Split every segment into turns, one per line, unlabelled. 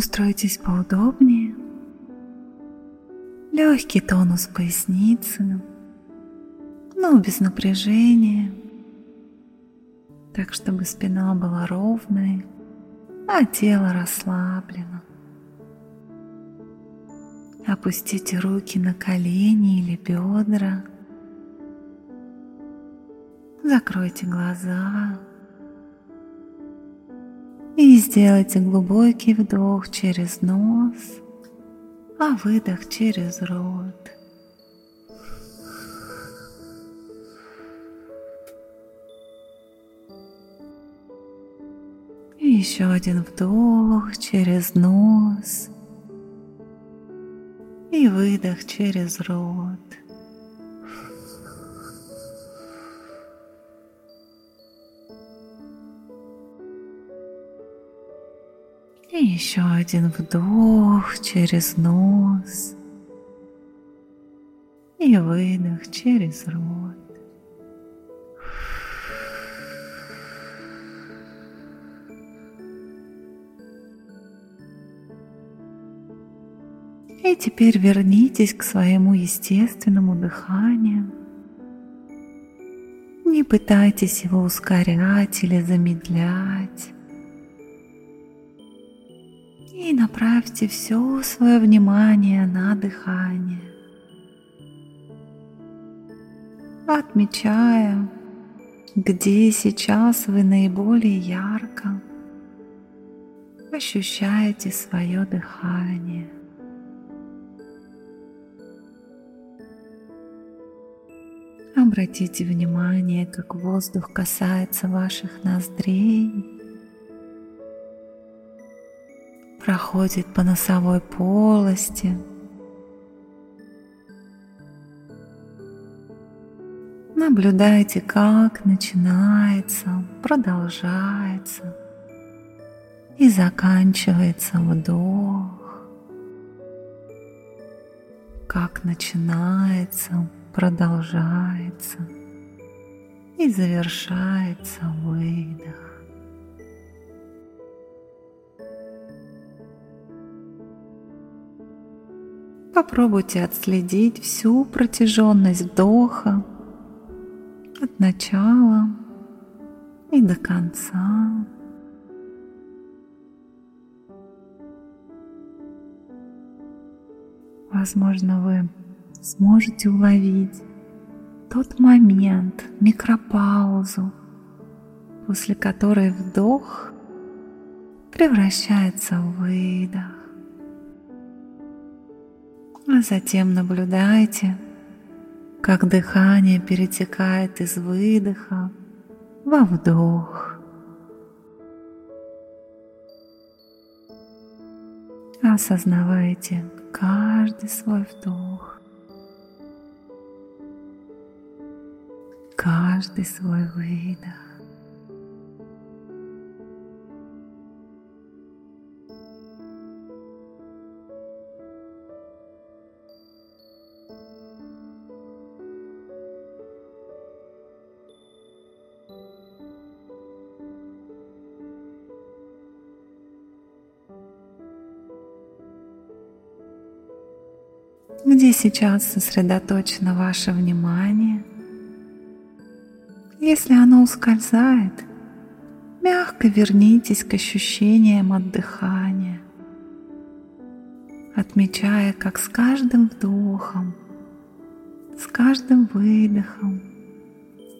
Устройтесь поудобнее. Легкий тонус поясницы, но без напряжения, так чтобы спина была ровной, а тело расслаблено. Опустите руки на колени или бедра. Закройте глаза. И сделайте глубокий вдох через нос, а выдох через рот. И еще один вдох через нос и выдох через рот. И еще один вдох через нос и выдох через рот. И теперь вернитесь к своему естественному дыханию. Не пытайтесь его ускорять или замедлять. И направьте все свое внимание на дыхание, отмечая, где сейчас вы наиболее ярко ощущаете свое дыхание. Обратите внимание, как воздух касается ваших ноздрей проходит по носовой полости. Наблюдайте, как начинается, продолжается и заканчивается вдох, как начинается, продолжается и завершается выдох. Попробуйте отследить всю протяженность вдоха от начала и до конца. Возможно, вы сможете уловить тот момент, микропаузу, после которой вдох превращается в выдох а затем наблюдайте, как дыхание перетекает из выдоха во вдох. Осознавайте каждый свой вдох, каждый свой выдох. Где сейчас сосредоточено ваше внимание. Если оно ускользает, мягко вернитесь к ощущениям от дыхания, отмечая, как с каждым вдохом, с каждым выдохом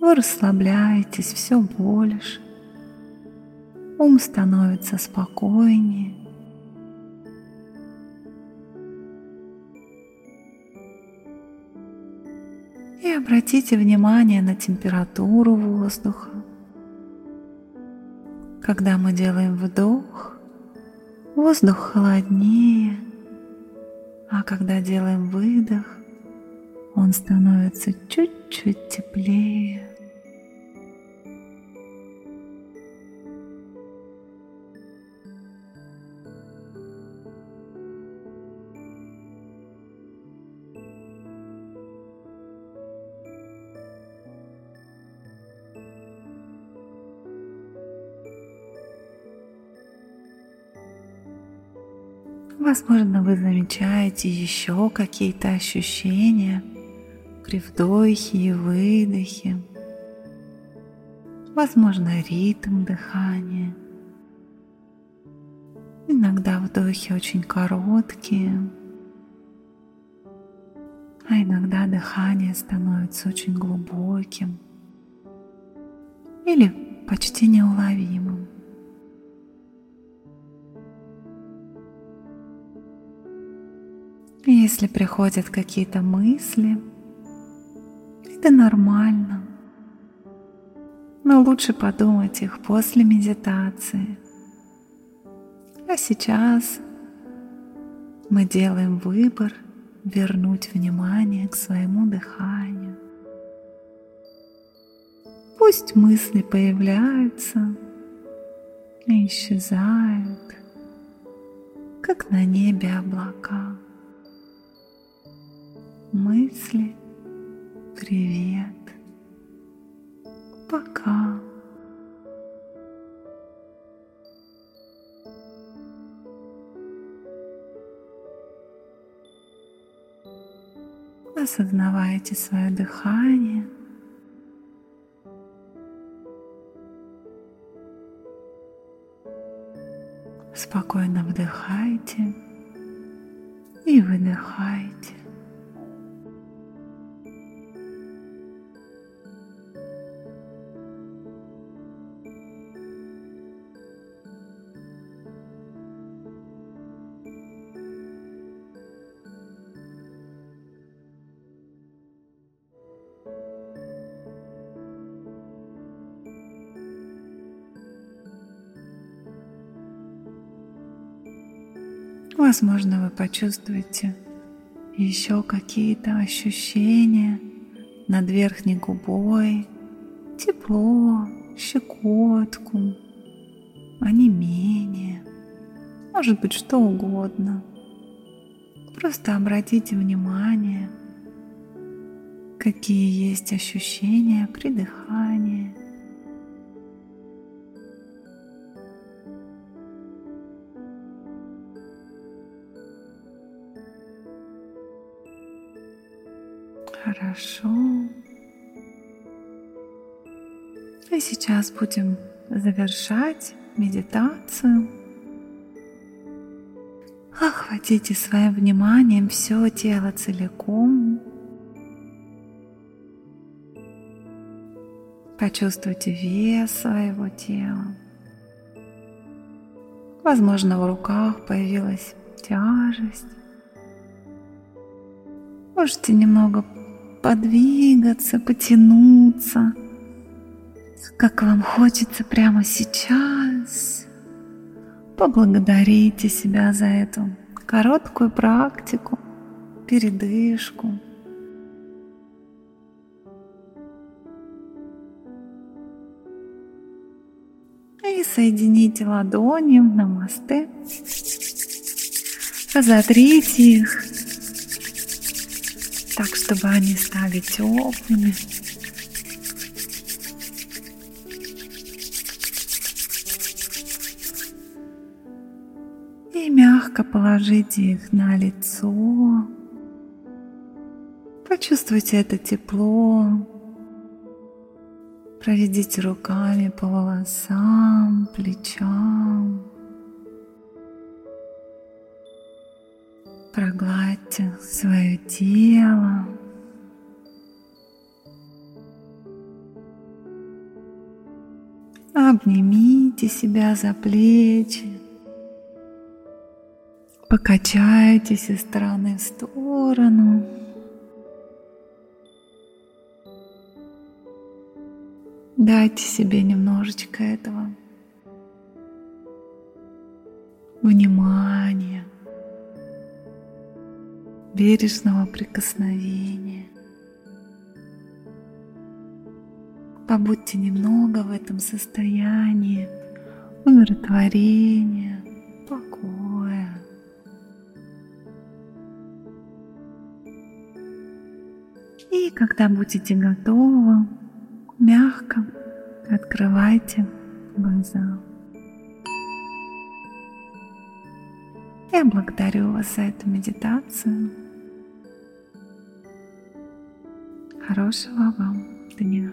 вы расслабляетесь все больше, ум становится спокойнее, обратите внимание на температуру воздуха. Когда мы делаем вдох, воздух холоднее, а когда делаем выдох, он становится чуть-чуть теплее. Возможно, вы замечаете еще какие-то ощущения при вдохе и выдохе. Возможно, ритм дыхания. Иногда вдохи очень короткие, а иногда дыхание становится очень глубоким или почти неуловимым. Если приходят какие-то мысли, это нормально. Но лучше подумать их после медитации. А сейчас мы делаем выбор вернуть внимание к своему дыханию. Пусть мысли появляются и исчезают, как на небе облака. Мысли, привет, пока. Осознавайте свое дыхание. Спокойно вдыхайте и выдыхайте. Возможно, вы почувствуете еще какие-то ощущения над верхней губой, тепло, щекотку, онемение, может быть что угодно. Просто обратите внимание, какие есть ощущения при дыхании. Хорошо. И сейчас будем завершать медитацию. Охватите своим вниманием все тело целиком. Почувствуйте вес своего тела. Возможно, в руках появилась тяжесть. Можете немного подвигаться, потянуться, как вам хочется прямо сейчас. Поблагодарите себя за эту короткую практику, передышку. И соедините ладони на мосты. Разотрите их так, чтобы они стали теплыми. И мягко положите их на лицо. Почувствуйте это тепло. Проведите руками по волосам, плечам. Прогладьте свое тело. Обнимите себя за плечи. Покачайтесь из стороны в сторону. Дайте себе немножечко этого внимания бережного прикосновения. Побудьте немного в этом состоянии умиротворения, покоя. И когда будете готовы, мягко открывайте глаза. Я благодарю вас за эту медитацию. Хорошего вам дня.